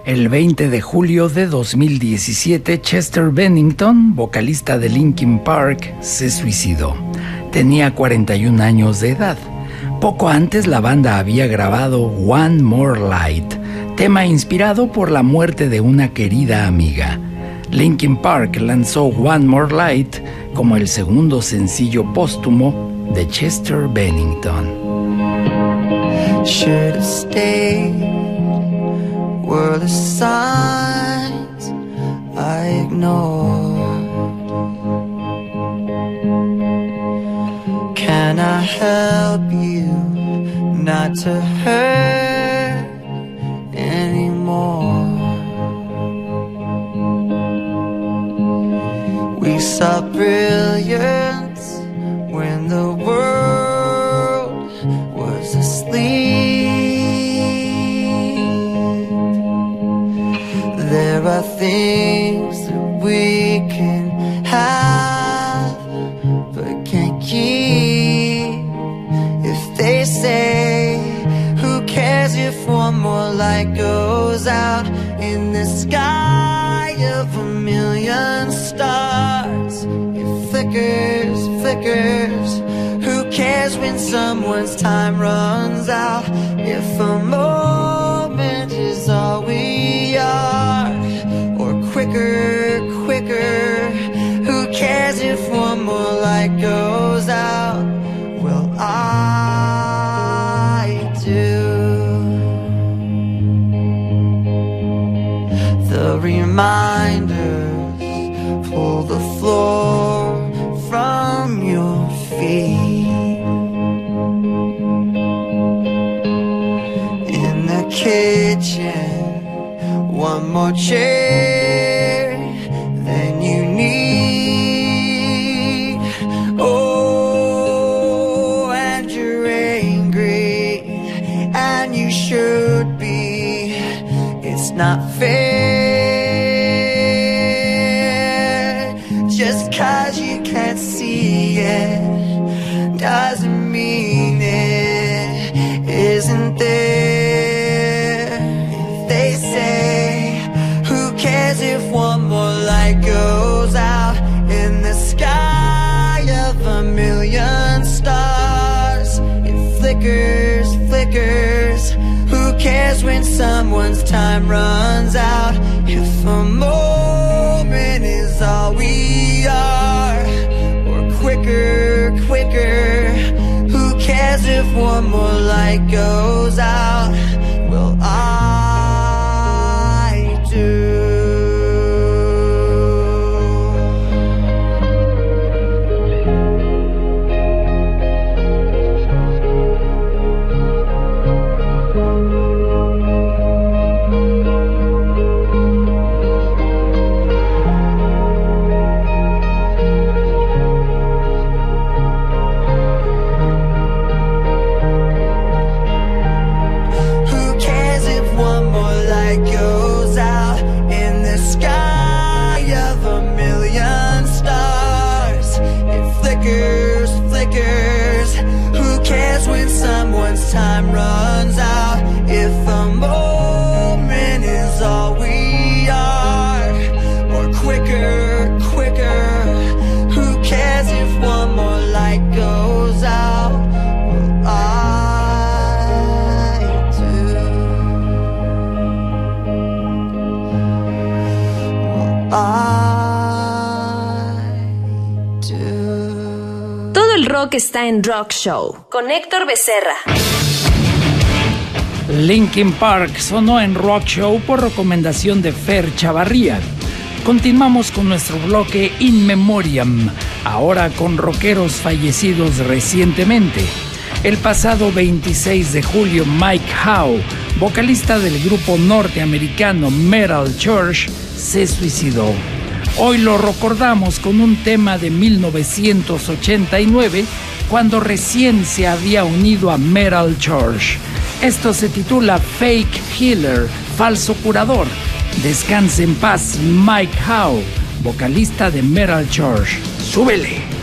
El 20 de julio de 2017, Chester Bennington, vocalista de Linkin Park, se suicidó. Tenía 41 años de edad. Poco antes la banda había grabado One More Light, tema inspirado por la muerte de una querida amiga. Linkin Park lanzó One More Light como el segundo sencillo póstumo de Chester Bennington. Should have stayed. Were the signs I ignored? Can I help you not to hurt anymore? We saw brilliance when the world Are things that we can have but can't keep. If they say, Who cares if one more light goes out in the sky of a million stars? It flickers, flickers. Who cares when someone's time runs out? If a moment floor from your feet. In the kitchen, one more chair cause you can't see it doesn't mean it isn't there. If they say, Who cares if one more light goes out in the sky of a million stars? It flickers, flickers. Who cares when someone's time runs out? If a all we are, or quicker, quicker. Who cares if one more light goes out? En Rock Show. Con Héctor Becerra. Linkin Park sonó en Rock Show por recomendación de Fer Chavarría. Continuamos con nuestro bloque In Memoriam, ahora con rockeros fallecidos recientemente. El pasado 26 de julio, Mike Howe, vocalista del grupo norteamericano Metal Church, se suicidó. Hoy lo recordamos con un tema de 1989, cuando recién se había unido a Metal Church. Esto se titula Fake Healer, falso curador. Descanse en paz, Mike Howe, vocalista de Metal Church. ¡Súbele!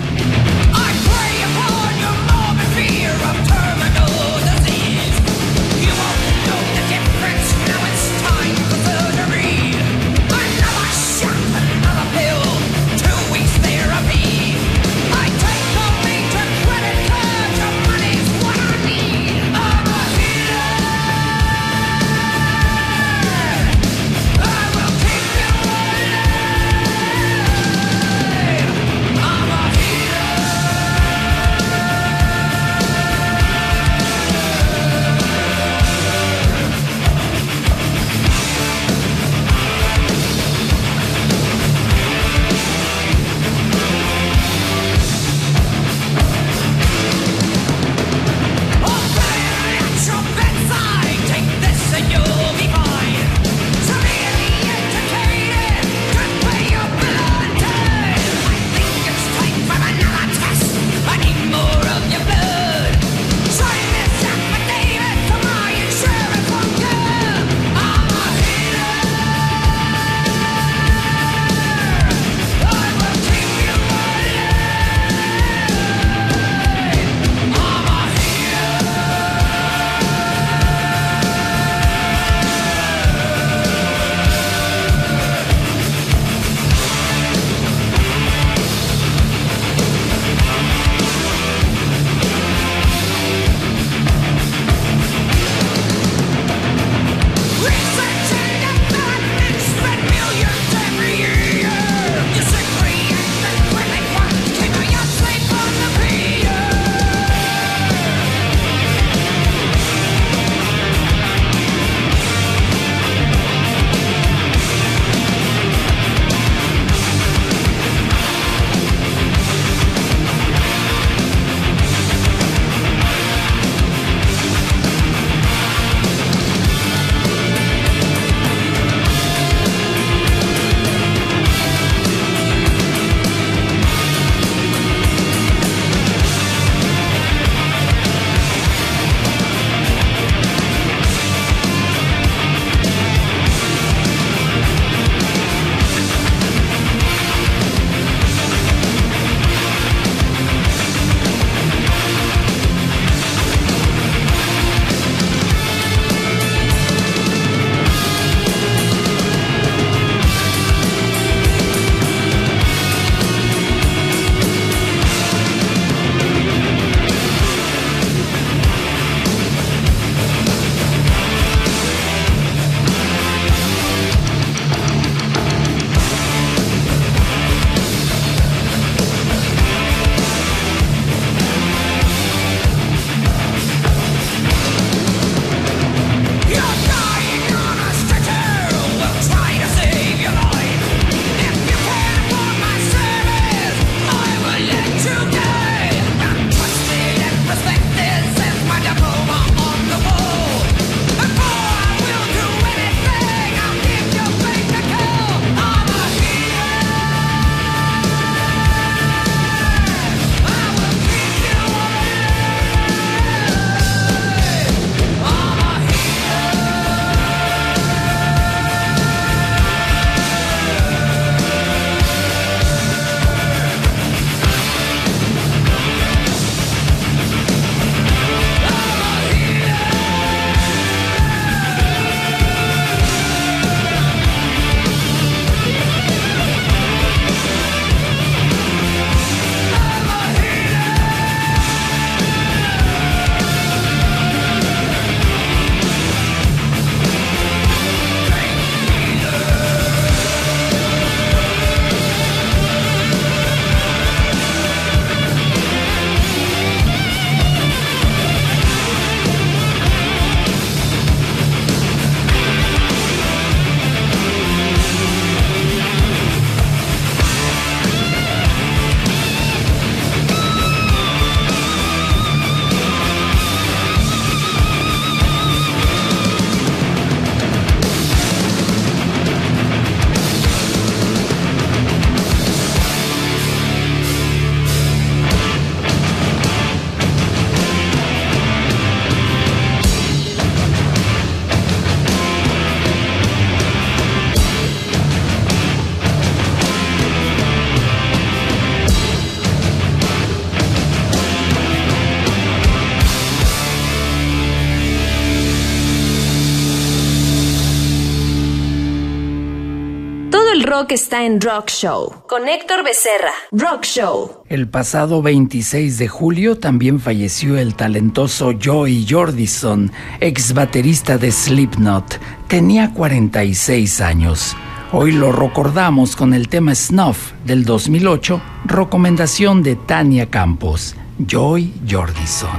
Rock está en Rock Show con Héctor Becerra. Rock Show. El pasado 26 de julio también falleció el talentoso Joey Jordison, ex baterista de Slipknot. Tenía 46 años. Hoy lo recordamos con el tema Snuff del 2008, recomendación de Tania Campos. Joy Jordison.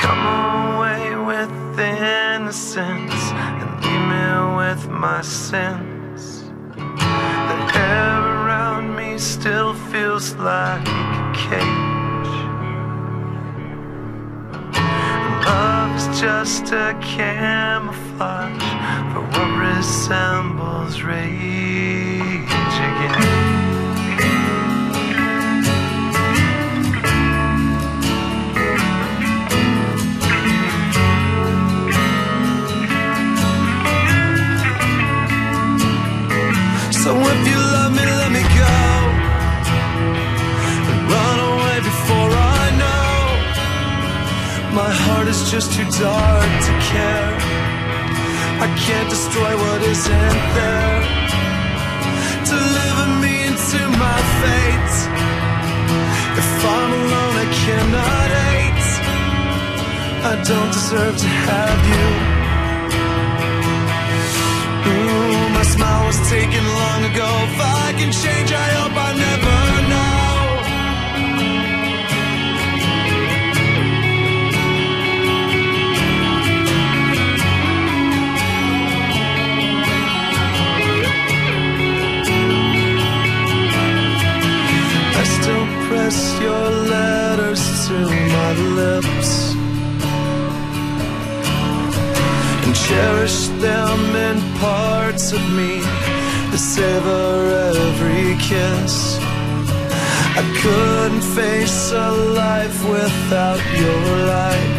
Come away with innocence and leave me with my sins. The air around me still feels like a cage. Love is just a camouflage for what resembles rage again. So if you love me, let me go. And run away before I know. My heart is just too dark to care. I can't destroy what isn't there. Deliver me into my fate. If I'm alone, I cannot hate. I don't deserve to have you. Ooh, smile was taken long ago. If I can change, I hope I never know. I still press your letters to my lips cherish them in parts of me that savor every kiss. I couldn't face a life without your light.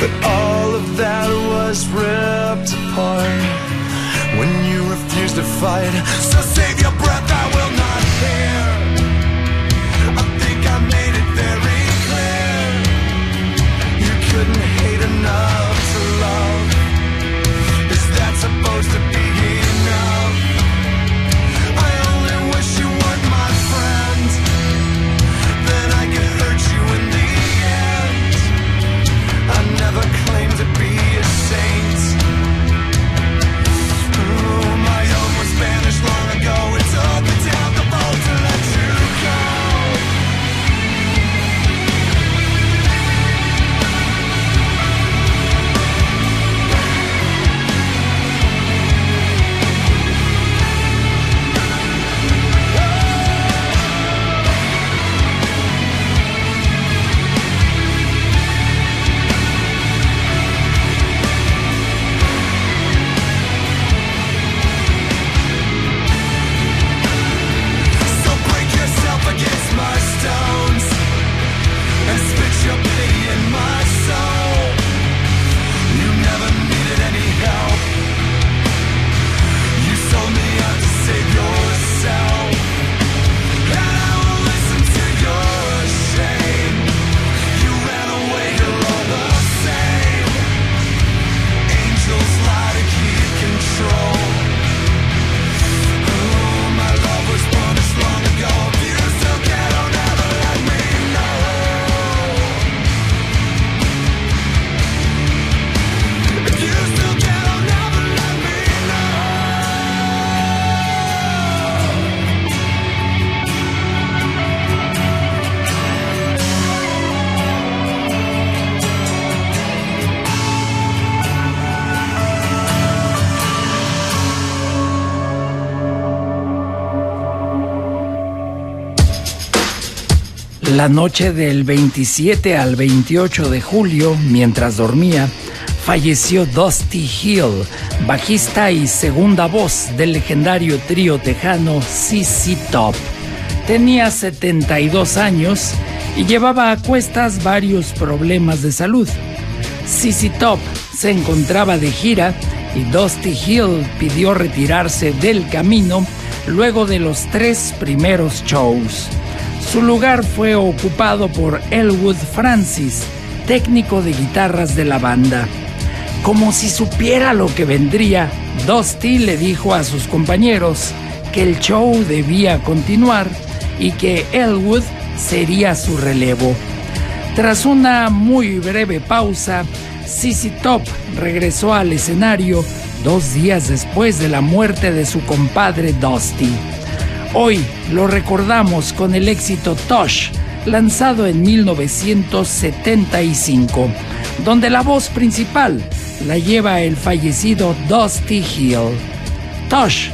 But all of that was ripped apart when you refused to fight. So save your breath, I will enough to love. Is that supposed to be La noche del 27 al 28 de julio, mientras dormía, falleció Dusty Hill, bajista y segunda voz del legendario trío tejano CC Top. Tenía 72 años y llevaba a cuestas varios problemas de salud. CC Top se encontraba de gira y Dusty Hill pidió retirarse del camino luego de los tres primeros shows. Su lugar fue ocupado por Elwood Francis, técnico de guitarras de la banda. Como si supiera lo que vendría, Dusty le dijo a sus compañeros que el show debía continuar y que Elwood sería su relevo. Tras una muy breve pausa, Sissy Top regresó al escenario dos días después de la muerte de su compadre Dusty. Hoy lo recordamos con el éxito Tosh, lanzado en 1975, donde la voz principal la lleva el fallecido Dusty Hill. Tosh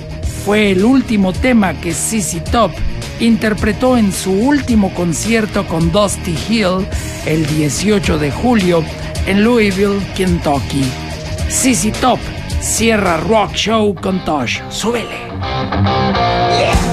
fue el último tema que Sissy Top interpretó en su último concierto con Dusty Hill el 18 de julio en Louisville, Kentucky. Sissy Top cierra Rock Show con Tosh. Súbele. Gala,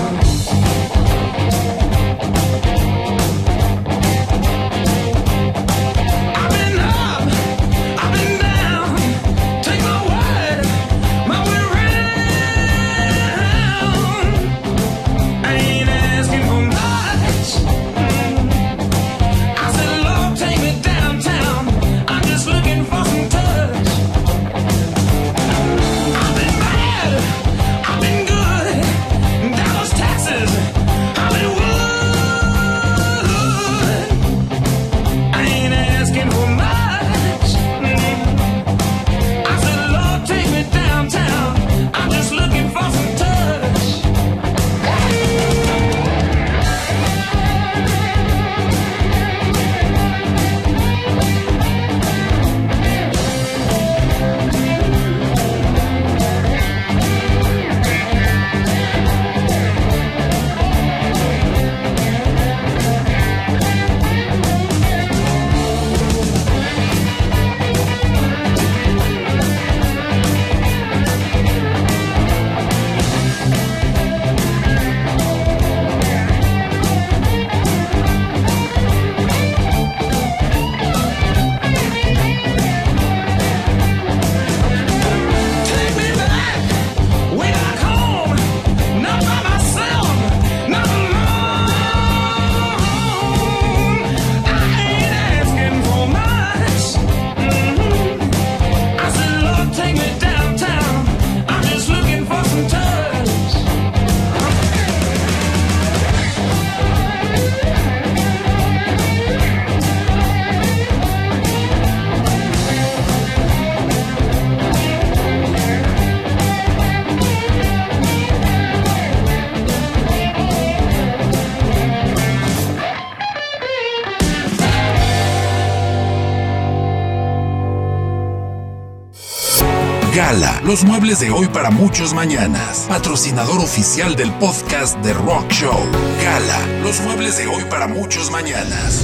los muebles de hoy para muchos mañanas. Patrocinador oficial del podcast de Rock Show. Gala, los muebles de hoy para muchos mañanas.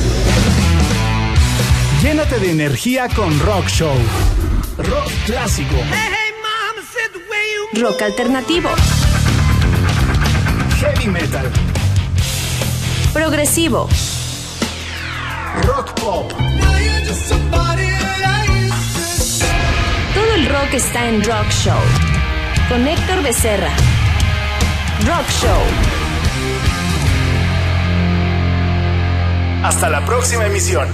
Llénate de energía con Rock Show. Rock clásico. Rock alternativo. Heavy metal. Progresivo. Rock pop. Rock está en Rock Show. Con Héctor Becerra. Rock Show. Hasta la próxima emisión.